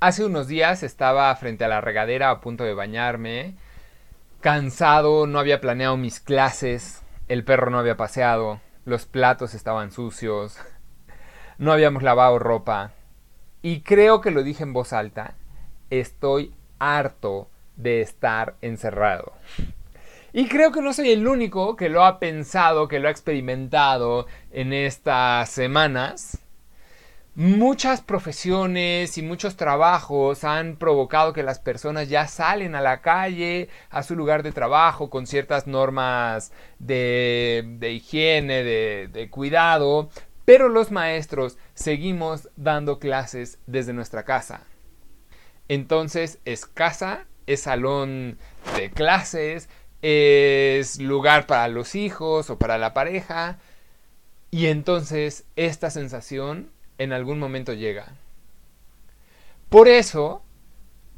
Hace unos días estaba frente a la regadera a punto de bañarme, cansado, no había planeado mis clases, el perro no había paseado, los platos estaban sucios, no habíamos lavado ropa. Y creo que lo dije en voz alta, estoy harto de estar encerrado. Y creo que no soy el único que lo ha pensado, que lo ha experimentado en estas semanas muchas profesiones y muchos trabajos han provocado que las personas ya salen a la calle, a su lugar de trabajo, con ciertas normas de, higiene, de, de cuidado, pero los maestros seguimos dando clases desde nuestra casa. Entonces es casa, es salón de clases, es lugar para los hijos o para la pareja. Y entonces esta sensación en algún momento llega. Por eso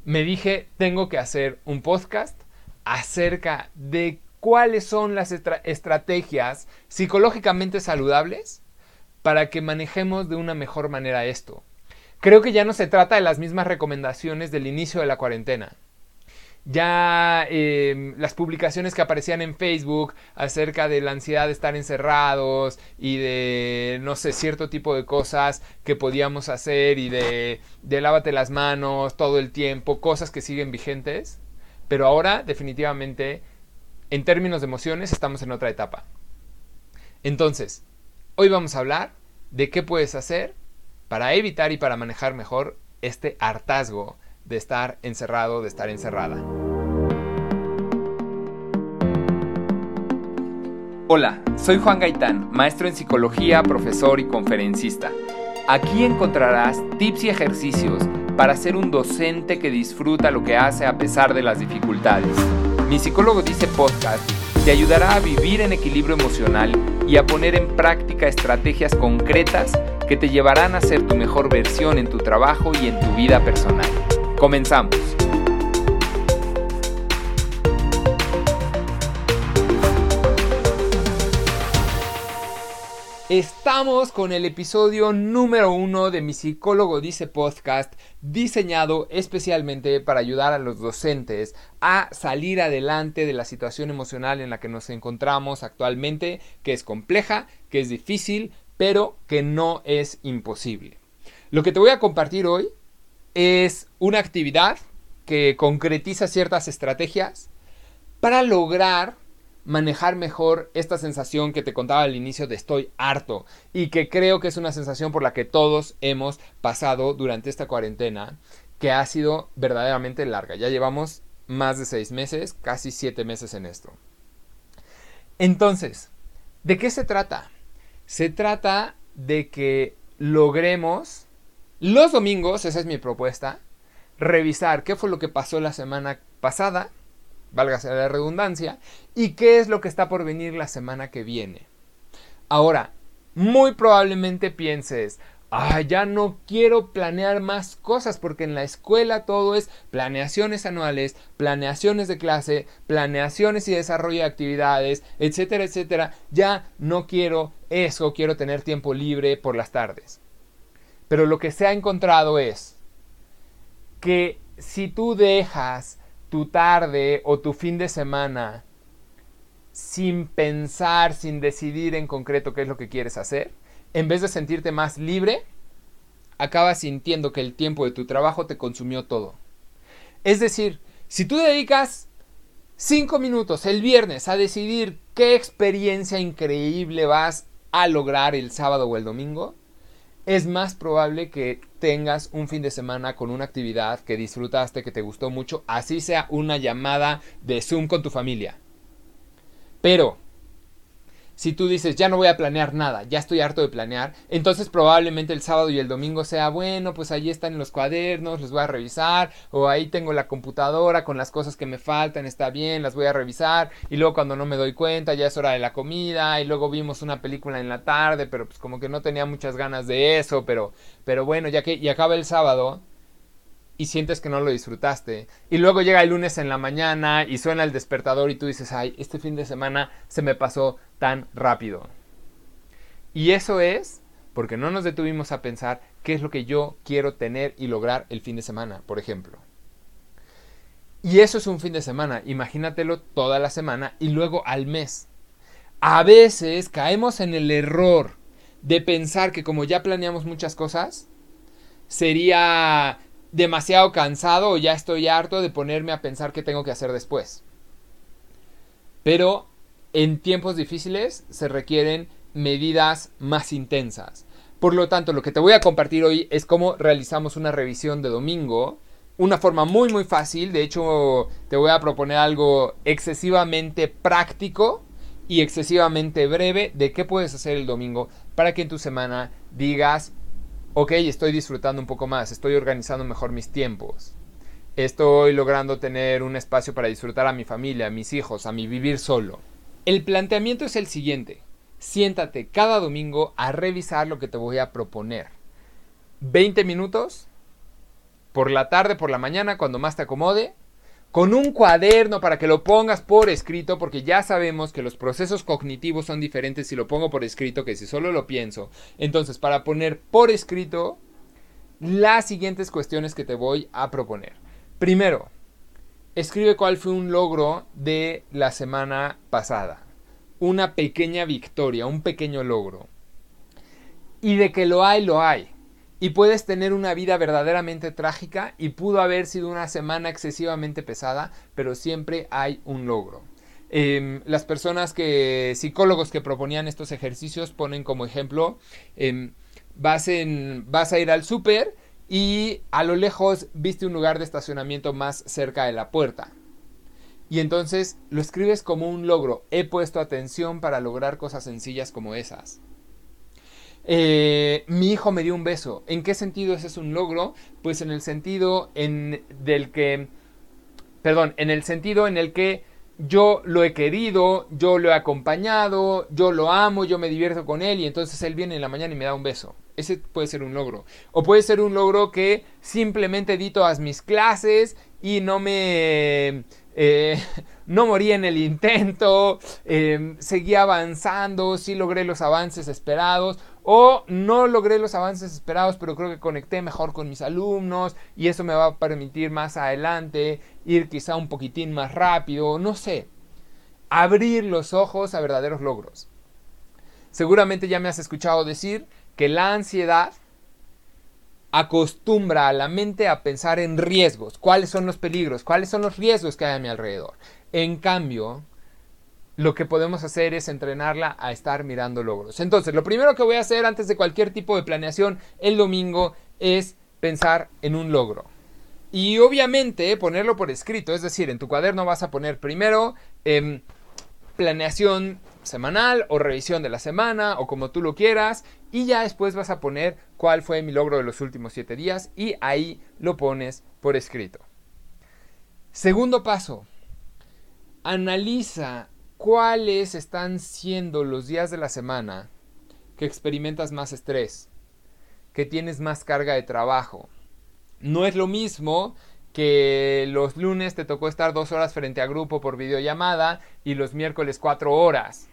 me dije, tengo que hacer un podcast acerca de cuáles son las estrategias psicológicamente saludables para que manejemos de una mejor manera esto. Creo que ya no se trata de las mismas recomendaciones del inicio de la cuarentena ya em, las publicaciones que aparecían en Facebook acerca de la ansiedad de estar encerrados y de, no sé, cierto tipo de cosas que podíamos hacer y de, de lávate las manos todo el tiempo, cosas que siguen vigentes, pero ahora definitivamente, en términos de emociones, estamos en otra etapa. Entonces, hoy vamos a hablar de qué puedes hacer para evitar y para manejar mejor este hartazgo de estar encerrado, de estar encerrada. Hola, soy Juan Gaitán, maestro en psicología, profesor y conferencista. Aquí encontrarás tips y ejercicios para ser un docente que disfruta lo que hace a pesar de las dificultades. Mi psicólogo dice podcast te ayudará a vivir en equilibrio emocional y a poner en práctica estrategias concretas que te llevarán a ser tu mejor versión en tu trabajo y en tu vida personal. Comenzamos. Estamos con el episodio número uno de mi psicólogo dice podcast, diseñado especialmente para ayudar a los docentes a salir adelante de la situación emocional en la que nos encontramos actualmente, que es compleja, que es difícil, pero que no es imposible. Lo que te voy a compartir hoy es una actividad que concretiza ciertas estrategias para lograr manejar mejor esta sensación que te contaba al inicio de estoy harto y que creo que es una sensación por la que todos hemos pasado durante esta cuarentena que ha sido verdaderamente larga. Ya llevamos más de seis meses, casi siete meses en esto. Entonces, ¿de qué se trata? Se trata de que logremos los domingos, esa es mi propuesta, revisar qué fue lo que pasó la semana pasada, válgase la redundancia, y qué es lo que está por venir la semana que viene. Ahora, muy probablemente pienses, ah, ya no quiero planear más cosas porque en la escuela todo es planeaciones anuales, planeaciones de clase, planeaciones y desarrollo de actividades, etcétera, etcétera. Ya no quiero eso, quiero tener tiempo libre por las tardes. Pero lo que se ha encontrado es que si tú dejas tu tarde o tu fin de semana sin pensar, sin decidir en concreto qué es lo que quieres hacer, en vez de sentirte más libre, acabas sintiendo que el tiempo de tu trabajo te consumió todo. Es decir, si tú dedicas cinco minutos el viernes a decidir qué experiencia increíble vas a lograr el sábado o el domingo, es más probable que tengas un fin de semana con una actividad que disfrutaste, que te gustó mucho, así sea una llamada de Zoom con tu familia. Pero si tú dices, ya no voy a planear nada, ya estoy harto de planear, entonces probablemente el sábado y el domingo sea, bueno, pues ahí están los cuadernos, los voy a revisar, o ahí tengo la computadora con las cosas que me faltan, está bien, las voy a revisar, y luego cuando no me doy cuenta ya es hora de la comida, y luego vimos una película en la tarde, pero pues como que no tenía muchas ganas de eso, pero, pero bueno, ya que, y acaba el sábado, y sientes que no lo disfrutaste. Y luego llega el lunes en la mañana y suena el despertador y tú dices, ay, este fin de semana se me pasó tan rápido. Y eso es porque no nos detuvimos a pensar qué es lo que yo quiero tener y lograr el fin de semana, por ejemplo. Y eso es un fin de semana, imagínatelo toda la semana y luego al mes. A veces caemos en el error de pensar que como ya planeamos muchas cosas, sería demasiado cansado o ya estoy harto de ponerme a pensar qué tengo que hacer después. Pero en tiempos difíciles se requieren medidas más intensas. Por lo tanto, lo que te voy a compartir hoy es cómo realizamos una revisión de domingo. Una forma muy muy fácil. De hecho, te voy a proponer algo excesivamente práctico y excesivamente breve de qué puedes hacer el domingo para que en tu semana digas, ok, estoy disfrutando un poco más, estoy organizando mejor mis tiempos, estoy logrando tener un espacio para disfrutar a mi familia, a mis hijos, a mi vivir solo. El planteamiento es el siguiente. Siéntate cada domingo a revisar lo que te voy a proponer. 20 minutos por la tarde, por la mañana, cuando más te acomode, con un cuaderno para que lo pongas por escrito, porque ya sabemos que los procesos cognitivos son diferentes si lo pongo por escrito que si solo lo pienso. Entonces, para poner por escrito las siguientes cuestiones que te voy a proponer. Primero, escribe cuál fue un logro de la semana pasada. Una pequeña victoria, un pequeño logro. Y de que lo hay, lo hay y puedes tener una vida verdaderamente trágica y pudo haber sido una semana excesivamente pesada, pero siempre hay un logro. Em, las personas que, psicólogos que proponían estos ejercicios ponen como ejemplo, em, vas, en, vas a ir al súper y a lo lejos viste un lugar de estacionamiento más cerca de la puerta. Y entonces lo escribes como un logro. He puesto atención para lograr cosas sencillas como esas. Eh, mi hijo me dio un beso. ¿En qué sentido ese es un logro? Pues en el sentido en del que, perdón, en el sentido en el que yo lo he querido, yo lo he acompañado, yo lo amo, yo me divierto con él y entonces él viene en la mañana y me da un beso. Ese puede ser un logro. O puede ser un logro que simplemente di todas mis clases y no me eh, no morí en el intento, eh, seguí avanzando, sí logré los avances esperados, o no logré los avances esperados, pero creo que conecté mejor con mis alumnos y eso me va a permitir más adelante ir quizá un poquitín más rápido, no sé, abrir los ojos a verdaderos logros. Seguramente ya me has escuchado decir que la ansiedad acostumbra a la mente a pensar en riesgos, cuáles son los peligros, cuáles son los riesgos que hay a mi alrededor. En cambio, lo que podemos hacer es entrenarla a estar mirando logros. Entonces, lo primero que voy a hacer antes de cualquier tipo de planeación el domingo es pensar en un logro. Y obviamente ponerlo por escrito, es decir, en tu cuaderno vas a poner primero em, planeación semanal o revisión de la semana o como tú lo quieras y ya después vas a poner cuál fue mi logro de los últimos siete días y ahí lo pones por escrito. Segundo paso, analiza cuáles están siendo los días de la semana que experimentas más estrés, que tienes más carga de trabajo. No es lo mismo que los lunes te tocó estar dos horas frente a grupo por videollamada y los miércoles cuatro horas.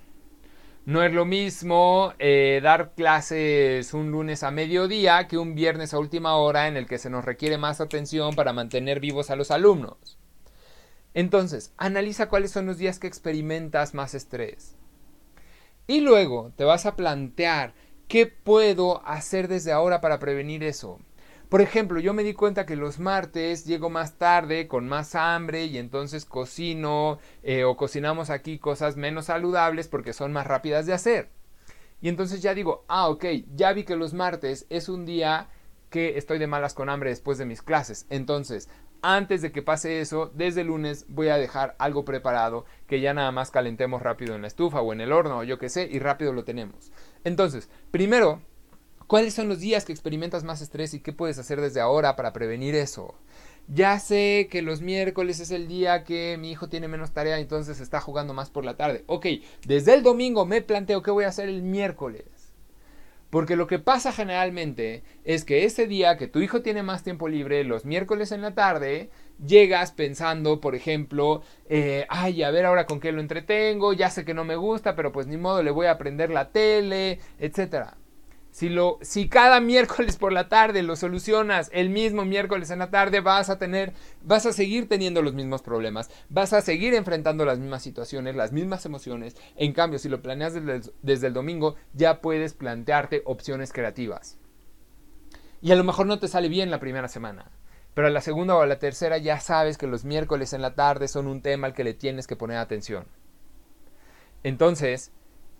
No es lo mismo eh, dar clases un lunes a mediodía que un viernes a última hora en el que se nos requiere más atención para mantener vivos a los alumnos. Entonces, analiza cuáles son los días que experimentas más estrés. Y luego te vas a plantear qué puedo hacer desde ahora para prevenir eso. Por ejemplo, yo me di cuenta que los martes llego más tarde con más hambre y entonces cocino eh, o cocinamos aquí cosas menos saludables porque son más rápidas de hacer. Y entonces ya digo, ah, ok, ya vi que los martes es un día que estoy de malas con hambre después de mis clases. Entonces, antes de que pase eso, desde el lunes voy a dejar algo preparado que ya nada más calentemos rápido en la estufa o en el horno o yo que sé y rápido lo tenemos. Entonces, primero ¿Cuáles son los días que experimentas más estrés y qué puedes hacer desde ahora para prevenir eso? Ya sé que los miércoles es el día que mi hijo tiene menos tarea, entonces está jugando más por la tarde. Ok, desde el domingo me planteo qué voy a hacer el miércoles. Porque lo que pasa generalmente es que ese día que tu hijo tiene más tiempo libre, los miércoles en la tarde, llegas pensando, por ejemplo, eh, ay, a ver ahora con qué lo entretengo, ya sé que no me gusta, pero pues ni modo, le voy a prender la tele, etcétera Si, cada miércoles por la tarde lo solucionas el mismo miércoles en la tarde, vas a tener, vas a seguir teniendo los mismos problemas, vas a seguir enfrentando las mismas situaciones, las mismas emociones. En cambio, si lo planeas desde desde el domingo, ya puedes plantearte opciones creativas. Y a lo mejor no te sale bien la primera semana. Pero a la segunda o a la tercera ya sabes que los miércoles en la tarde son un tema al que le tienes que poner atención. Entonces,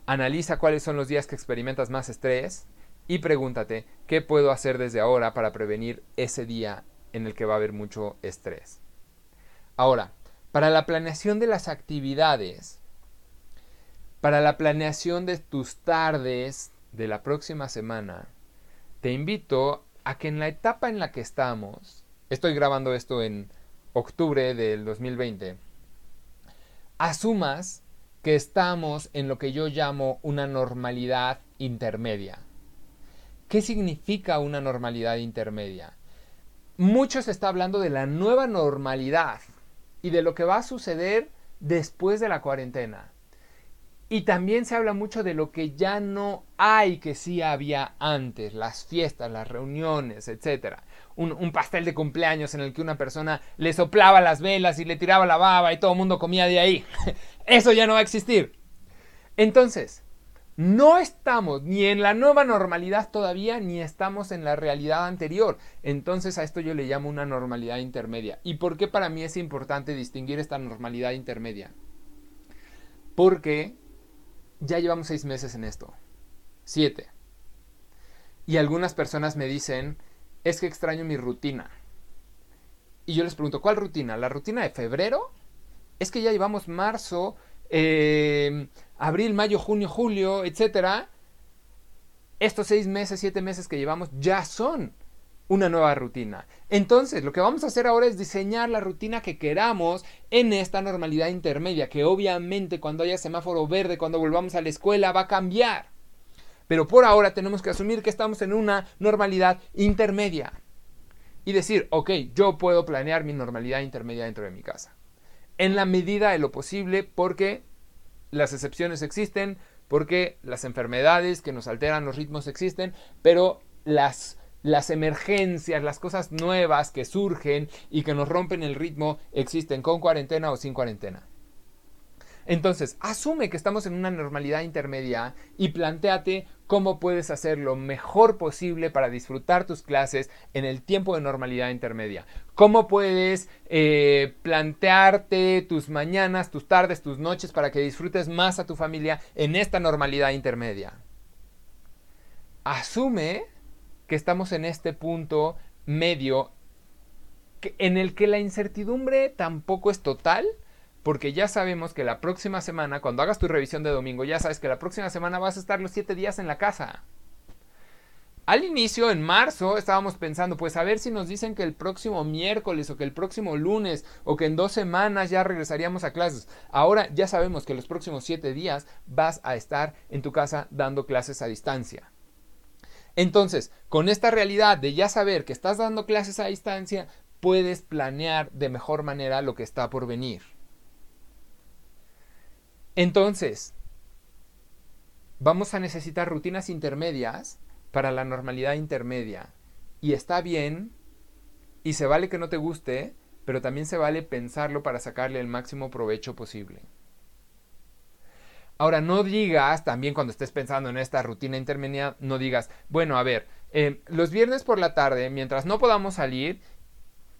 analiza cuáles son los días que experimentas más estrés y pregúntate qué puedo hacer desde ahora para prevenir ese día en el que va a haber mucho estrés. Ahora, para la planeación de las actividades, para la planeación de tus tardes de la próxima semana, te invito a que en la etapa en la que estamos, estoy grabando esto en octubre del 2020, asumas que estamos en lo que yo llamo una normalidad intermedia. ¿Qué significa una normalidad intermedia? Mucho se está hablando de la nueva normalidad y de lo que va a suceder después de la cuarentena. Y también se habla mucho de lo que ya no hay que sí había antes, las fiestas, las reuniones, etc. Un, un, pastel de cumpleaños en el que una persona le soplaba las velas y le tiraba la baba y todo el mundo comía de ahí. Eso ya no va a existir. Entonces, no estamos ni en la nueva normalidad todavía, ni estamos en la realidad anterior. Entonces a esto yo le llamo una normalidad intermedia. ¿Y por qué para mí es importante distinguir esta normalidad intermedia? Porque ya llevamos seis meses en esto. Siete. Y algunas personas me dicen, es que extraño mi rutina. Y yo les pregunto, ¿cuál rutina? ¿La rutina de febrero? Es que ya llevamos marzo, eh, abril, mayo, junio, julio, etcétera, estos seis meses, siete meses que llevamos ya son una nueva rutina. Entonces, lo que vamos a hacer ahora es diseñar la rutina que queramos en esta normalidad intermedia, que obviamente cuando haya semáforo verde, cuando volvamos a la escuela, va a cambiar. Pero por ahora tenemos que asumir que estamos en una normalidad intermedia. Y decir, ok, yo puedo planear mi normalidad intermedia dentro de mi casa. En la medida de lo posible, porque las excepciones existen, porque las enfermedades que nos alteran los ritmos existen, pero las, las emergencias, las cosas nuevas que surgen y que nos rompen el ritmo existen con cuarentena o sin cuarentena. Entonces, asume que estamos en una normalidad intermedia y planteate cómo puedes hacer lo mejor posible para disfrutar tus clases en el tiempo de normalidad intermedia. Cómo puedes eh, plantearte tus mañanas, tus tardes, tus noches para que disfrutes más a tu familia en esta normalidad intermedia. Asume que estamos en este punto medio en el que la incertidumbre tampoco es total, porque ya sabemos que la próxima semana, cuando hagas tu revisión de domingo, ya sabes que la próxima semana vas a estar los siete días en la casa. Al inicio, en marzo, estábamos pensando, pues a ver si nos dicen que el próximo miércoles o que el próximo lunes o que en dos semanas ya regresaríamos a clases. Ahora ya sabemos que los próximos siete días vas a estar en tu casa dando clases a distancia. Entonces, con esta realidad de ya saber que estás dando clases a distancia, puedes planear de mejor manera lo que está por venir. Entonces, vamos a necesitar rutinas intermedias para la normalidad intermedia. Y está bien, y se vale que no te guste, pero también se vale pensarlo para sacarle el máximo provecho posible. Ahora, no digas, también cuando estés pensando en esta rutina intermedia, no digas, bueno, a ver, eh, los viernes por la tarde, mientras no podamos salir,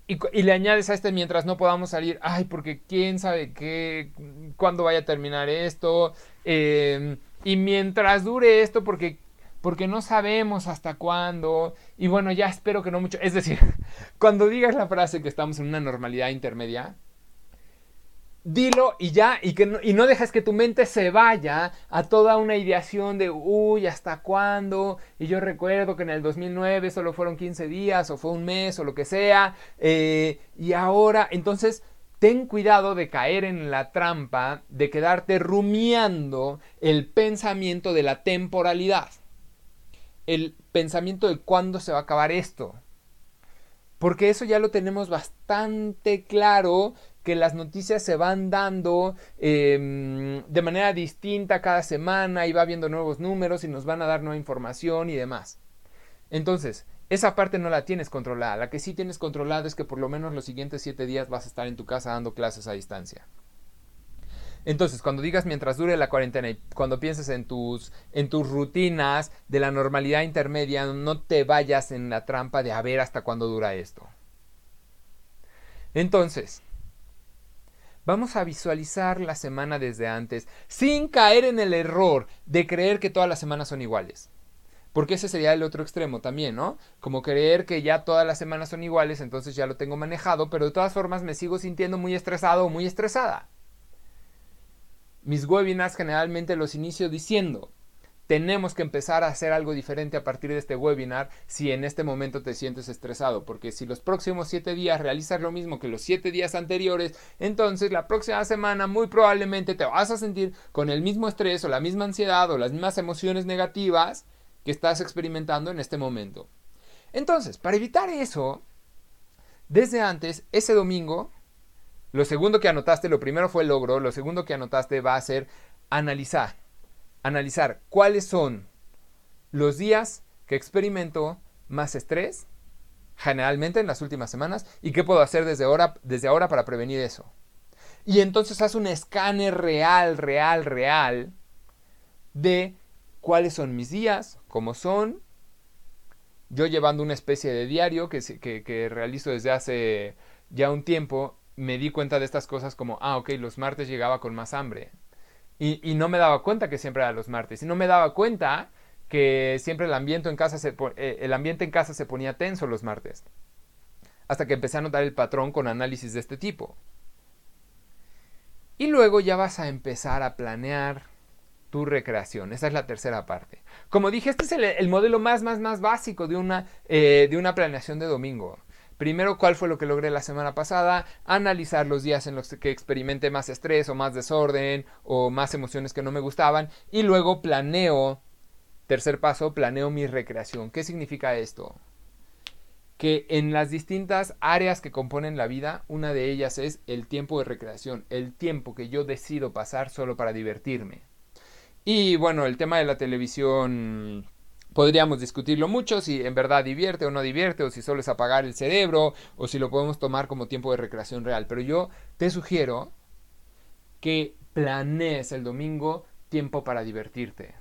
y, le añades a este mientras no podamos salir, ay, porque quién sabe qué, cuándo vaya a terminar esto, em, y mientras dure esto, porque, porque no sabemos hasta cuándo, y bueno, ya espero que no mucho, es decir, cuando digas la frase que estamos en una normalidad intermedia, dilo y ya, y, que no, y no dejes que tu mente se vaya a toda una ideación de, uy, ¿hasta cuándo? Y yo recuerdo que en el 2009 solo fueron 15 días, o fue un mes, o lo que sea, eh, y ahora, entonces, ten cuidado de caer en la trampa de quedarte rumiando el pensamiento de la temporalidad, el pensamiento de cuándo se va a acabar esto. Porque eso ya lo tenemos bastante claro que las noticias se van dando em, de manera distinta cada semana y va viendo nuevos números y nos van a dar nueva información y demás. Entonces, esa parte no la tienes controlada. La que sí tienes controlada es que por lo menos los siguientes siete días vas a estar en tu casa dando clases a distancia. Entonces, cuando digas mientras dure la cuarentena y cuando pienses en tus, en tus rutinas de la normalidad intermedia, no te vayas en la trampa de a ver hasta cuándo dura esto. Entonces, vamos a visualizar la semana desde antes sin caer en el error de creer que todas las semanas son iguales. Porque ese sería el otro extremo también, ¿no? Como creer que ya todas las semanas son iguales, entonces ya lo tengo manejado, pero de todas formas me sigo sintiendo muy estresado o muy estresada. Mis webinars generalmente los inicio diciendo, tenemos que empezar a hacer algo diferente a partir de este webinar si en este momento te sientes estresado, porque si los próximos siete días realizas lo mismo que los siete días anteriores, entonces la próxima semana muy probablemente te vas a sentir con el mismo estrés o la misma ansiedad o las mismas emociones negativas que estás experimentando en este momento. Entonces, para evitar eso, desde antes, ese domingo, lo segundo que anotaste, lo primero fue el logro, lo segundo que anotaste va a ser analizar. Analizar cuáles son los días que experimento más estrés, generalmente en las últimas semanas, y qué puedo hacer desde ahora, desde ahora para prevenir eso. Y entonces haz un escáner real, real, real de cuáles son mis días, cómo son. Yo llevando una especie de diario que, que, realizo desde hace ya un tiempo me di cuenta de estas cosas como, ah, ok, los martes llegaba con más hambre. Y, no me daba cuenta que siempre era los martes. Y no me daba cuenta que siempre el ambiente en casa se, eh, el ambiente en casa se ponía tenso los martes. Hasta que empecé a notar el patrón con análisis de este tipo. Y luego ya vas a empezar a planear tu recreación. Esa es la tercera parte. Como dije, este es el, modelo más, más, más básico de una, eh, de una planeación de domingo. Primero, cuál fue lo que logré la semana pasada, analizar los días en los que experimenté más estrés o más desorden o más emociones que no me gustaban y luego planeo, tercer paso, planeo mi recreación. ¿Qué significa esto? Que en las distintas áreas que componen la vida, una de ellas es el tiempo de recreación, el tiempo que yo decido pasar solo para divertirme. Y bueno, el tema de la televisión Podríamos discutirlo mucho si en verdad divierte o no divierte, o si solo es apagar el cerebro, o si lo podemos tomar como tiempo de recreación real. Pero yo te sugiero que planees el domingo tiempo para divertirte.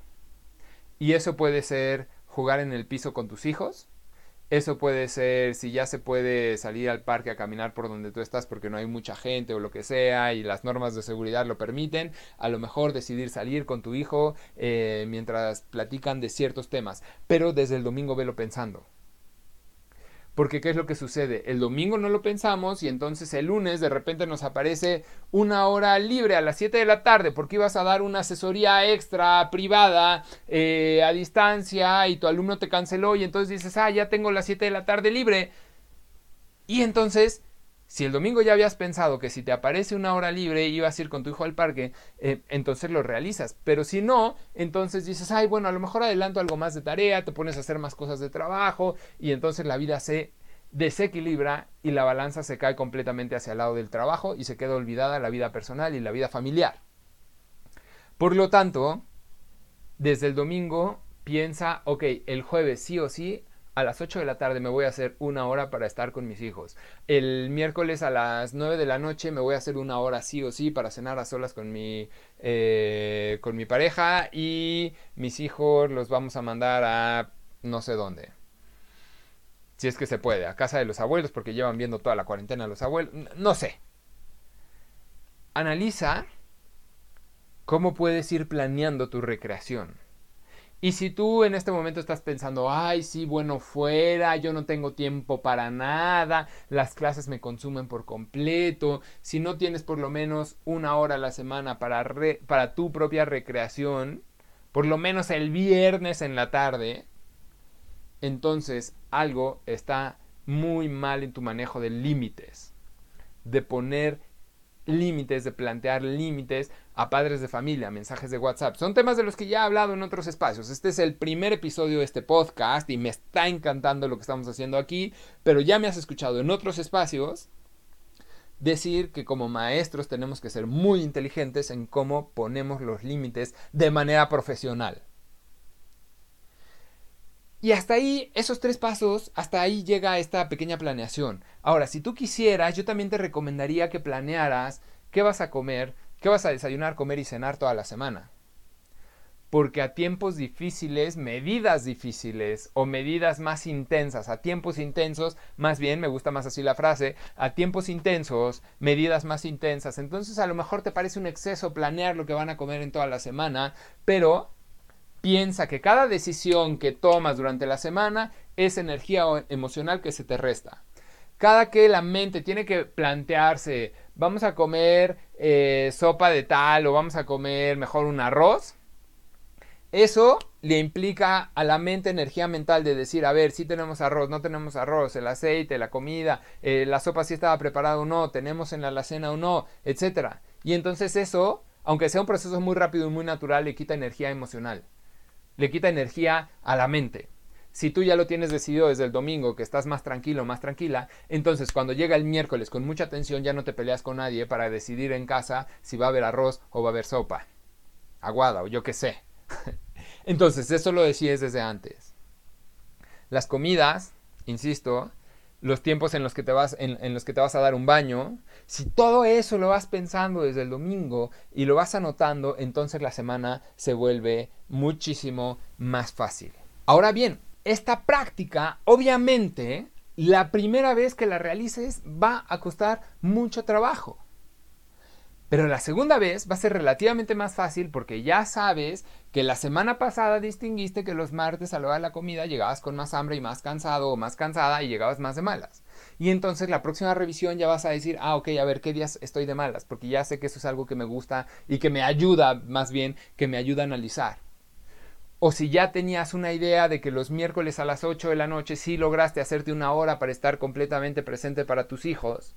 Y eso puede ser jugar en el piso con tus hijos, eso puede ser si ya se puede salir al parque a caminar por donde tú estás porque no hay mucha gente o lo que sea y las normas de seguridad lo permiten. A lo mejor decidir salir con tu hijo eh, mientras platican de ciertos temas. Pero desde el domingo velo pensando. Porque ¿qué es lo que sucede? El domingo no lo pensamos y entonces el lunes de repente nos aparece una hora libre a las 7 de la tarde porque ibas a dar una asesoría extra privada eh, a distancia y tu alumno te canceló y entonces dices, ah, ya tengo las 7 de la tarde libre. Y entonces si el domingo ya habías pensado que si te aparece una hora libre ibas a ir con tu hijo al parque, eh, entonces lo realizas. Pero si no, entonces dices, ay, bueno, a lo mejor adelanto algo más de tarea, te pones a hacer más cosas de trabajo y entonces la vida se desequilibra y la balanza se cae completamente hacia el lado del trabajo y se queda olvidada la vida personal y la vida familiar. Por lo tanto, desde el domingo piensa, ok, el jueves sí o sí a las 8 de la tarde me voy a hacer una hora para estar con mis hijos. El miércoles a las 9 de la noche me voy a hacer una hora sí o sí para cenar a solas con mi, eh, con mi pareja y mis hijos los vamos a mandar a no sé dónde. Si es que se puede, a casa de los abuelos porque llevan viendo toda la cuarentena los abuelos. No sé. Analiza cómo puedes ir planeando tu recreación. Y si tú en este momento estás pensando, ay, sí, bueno, fuera, yo no tengo tiempo para nada, las clases me consumen por completo, si no tienes por lo menos una hora a la semana para, para tu propia recreación, por lo menos el viernes en la tarde, entonces algo está muy mal en tu manejo de límites, de poner límites, de plantear límites a padres de familia, mensajes de WhatsApp. Son temas de los que ya he hablado en otros espacios. Este es el primer episodio de este podcast y me está encantando lo que estamos haciendo aquí, pero ya me has escuchado en otros espacios decir que como maestros tenemos que ser muy inteligentes en cómo ponemos los límites de manera profesional. Y hasta ahí, esos tres pasos, hasta ahí llega esta pequeña planeación. Ahora, si tú quisieras, yo también te recomendaría que planearas qué vas a comer, qué vas a desayunar, comer y cenar toda la semana porque a tiempos difíciles, medidas difíciles o medidas más intensas, a tiempos intensos, más bien, me gusta más así la frase, a tiempos intensos, medidas más intensas. Entonces a lo mejor te parece un exceso planear lo que van a comer en toda la semana, pero piensa que cada decisión que tomas durante la semana es energía emocional que se te resta. Cada que la mente tiene que plantearse, vamos a comer eh, sopa de tal o vamos a comer mejor un arroz, eso le implica a la mente energía mental de decir, a ver, si tenemos arroz, no tenemos arroz, el aceite, la comida, eh, la sopa si estaba preparada o no, tenemos en la alacena o no, etc. Y entonces eso, aunque sea un proceso muy rápido y muy natural, le quita energía emocional, le quita energía a la mente. Si tú ya lo tienes decidido desde el domingo, que estás más tranquilo, más tranquila, entonces cuando llega el miércoles con mucha tensión ya no te peleas con nadie para decidir en casa si va a haber arroz o va a haber sopa, aguada o yo qué sé. Entonces, eso lo decías desde antes. Las comidas, insisto, los tiempos en los que te vas en, los que te vas a dar un baño, si todo eso lo vas pensando desde el domingo y lo vas anotando, entonces la semana se vuelve muchísimo más fácil. Ahora bien, esta práctica, obviamente, la primera vez que la realices va a costar mucho trabajo. Pero la segunda vez va a ser relativamente más fácil porque ya sabes que la semana pasada distinguiste que los martes a la de la comida llegabas con más hambre y más cansado o más cansada y llegabas más de malas. Y entonces la próxima revisión ya vas a decir, ah, ok, a ver qué días estoy de malas, porque ya sé que eso es algo que me gusta y que me ayuda, más bien, que me ayuda a analizar. O si ya tenías una idea de que los miércoles a las 8 de la noche sí lograste hacerte una hora para estar completamente presente para tus hijos,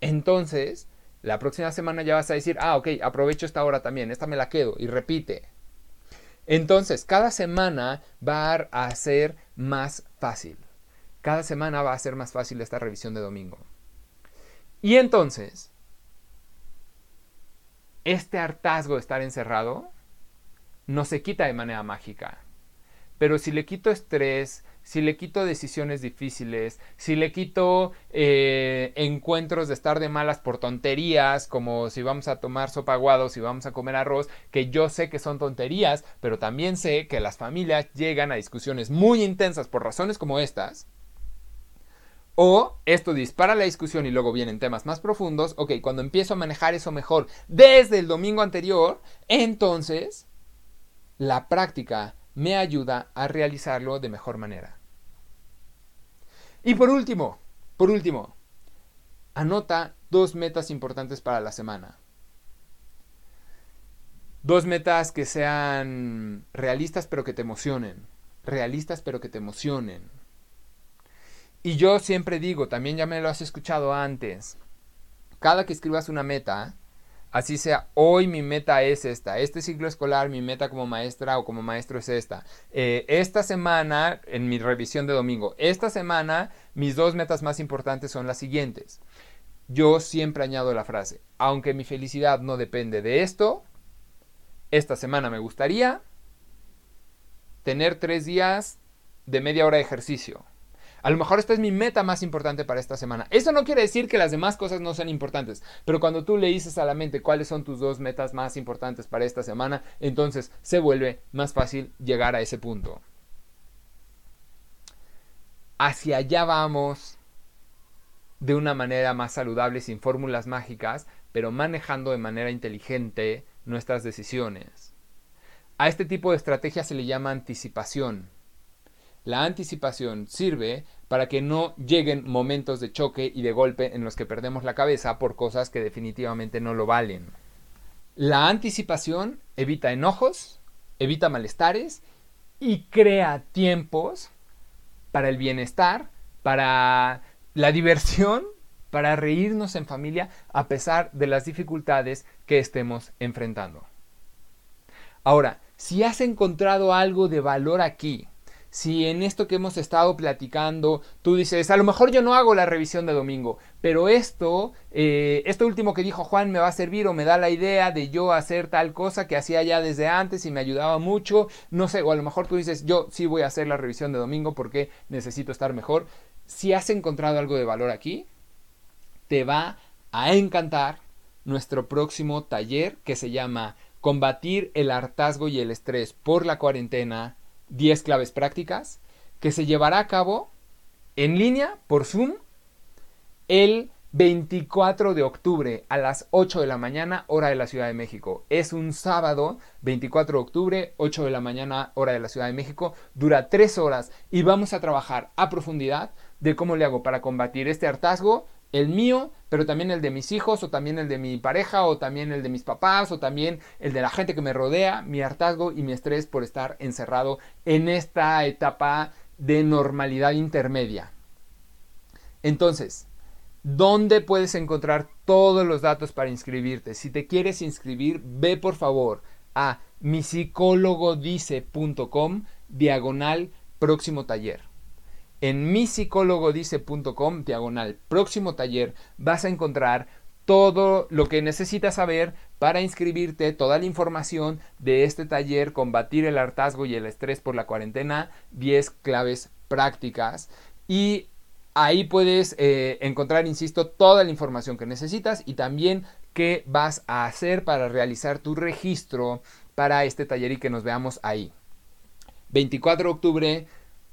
entonces la próxima semana ya vas a decir, ah, ok, aprovecho esta hora también, esta me la quedo y repite. Entonces, cada semana va a ser más fácil. Cada semana va a ser más fácil esta revisión de domingo. Y entonces, este hartazgo de estar encerrado no se quita de manera mágica. Pero si le quito estrés, si le quito decisiones difíciles, si le quito eh, encuentros de estar de malas por tonterías, como si vamos a tomar sopa aguado, si vamos a comer arroz, que yo sé que son tonterías, pero también sé que las familias llegan a discusiones muy intensas por razones como estas. O esto dispara la discusión y luego vienen temas más profundos. Ok, cuando empiezo a manejar eso mejor desde el domingo anterior, entonces la práctica me ayuda a realizarlo de mejor manera. Y por último, por último, anota dos metas importantes para la semana. Dos metas que sean realistas pero que te emocionen. Realistas pero que te emocionen. Y yo siempre digo, también ya me lo has escuchado antes, cada que escribas una meta, Así sea, hoy mi meta es esta. Este ciclo escolar, mi meta como maestra o como maestro es esta. Eh, esta semana, en mi revisión de domingo, esta semana mis dos metas más importantes son las siguientes. Yo siempre añado la frase, aunque mi felicidad no depende de esto, esta semana me gustaría tener tres días de media hora de ejercicio. A lo mejor esta es mi meta más importante para esta semana. Eso no quiere decir que las demás cosas no sean importantes, pero cuando tú le dices a la mente cuáles son tus dos metas más importantes para esta semana, entonces se vuelve más fácil llegar a ese punto. Hacia allá vamos de una manera más saludable, sin fórmulas mágicas, pero manejando de manera inteligente nuestras decisiones. A este tipo de estrategia se le llama anticipación. La anticipación sirve para que no lleguen momentos de choque y de golpe en los que perdemos la cabeza por cosas que definitivamente no lo valen. La anticipación evita enojos, evita malestares y crea tiempos para el bienestar, para la diversión, para reírnos en familia a pesar de las dificultades que estemos enfrentando. Ahora, si has encontrado algo de valor aquí, si en esto que hemos estado platicando tú dices, a lo mejor yo no hago la revisión de domingo, pero esto, eh, esto último que dijo Juan me va a servir o me da la idea de yo hacer tal cosa que hacía ya desde antes y me ayudaba mucho, no sé, o a lo mejor tú dices, yo sí voy a hacer la revisión de domingo porque necesito estar mejor. Si has encontrado algo de valor aquí, te va a encantar nuestro próximo taller que se llama Combatir el hartazgo y el estrés por la cuarentena 10 claves prácticas que se llevará a cabo en línea por Zoom el 24 de octubre a las 8 de la mañana hora de la Ciudad de México. Es un sábado 24 de octubre 8 de la mañana hora de la Ciudad de México. Dura 3 horas y vamos a trabajar a profundidad de cómo le hago para combatir este hartazgo el mío, pero también el de mis hijos, o también el de mi pareja, o también el de mis papás, o también el de la gente que me rodea, mi hartazgo y mi estrés por estar encerrado en esta etapa de normalidad intermedia. Entonces, ¿dónde puedes encontrar todos los datos para inscribirte? Si te quieres inscribir, ve por favor a misicólogodice.com diagonal próximo taller. En misicólogodice.com, diagonal próximo taller, vas a encontrar todo lo que necesitas saber para inscribirte, toda la información de este taller, combatir el hartazgo y el estrés por la cuarentena, 10 claves prácticas. Y ahí puedes eh, encontrar, insisto, toda la información que necesitas y también qué vas a hacer para realizar tu registro para este taller y que nos veamos ahí. 24 de octubre,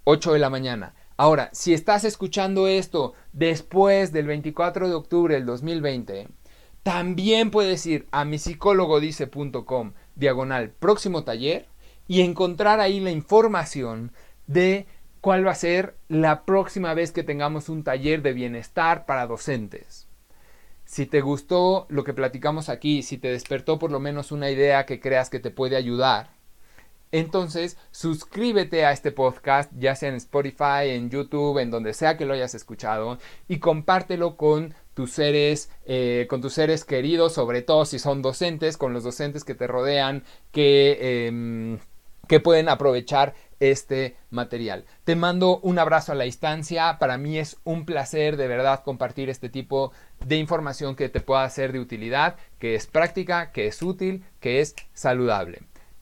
8 de la mañana. Ahora, si estás escuchando esto después del 24 de octubre del 2020, también puedes ir a misicólogodice.com diagonal próximo taller y encontrar ahí la información de cuál va a ser la próxima vez que tengamos un taller de bienestar para docentes. Si te gustó lo que platicamos aquí, si te despertó por lo menos una idea que creas que te puede ayudar, entonces, suscríbete a este podcast, ya sea en Spotify, en YouTube, en donde sea que lo hayas escuchado, y compártelo con tus seres, eh, con tus seres queridos, sobre todo si son docentes, con los docentes que te rodean, que, em, que pueden aprovechar este material. Te mando un abrazo a la distancia. Para mí es un placer de verdad compartir este tipo de información que te pueda ser de utilidad, que es práctica, que es útil, que es saludable.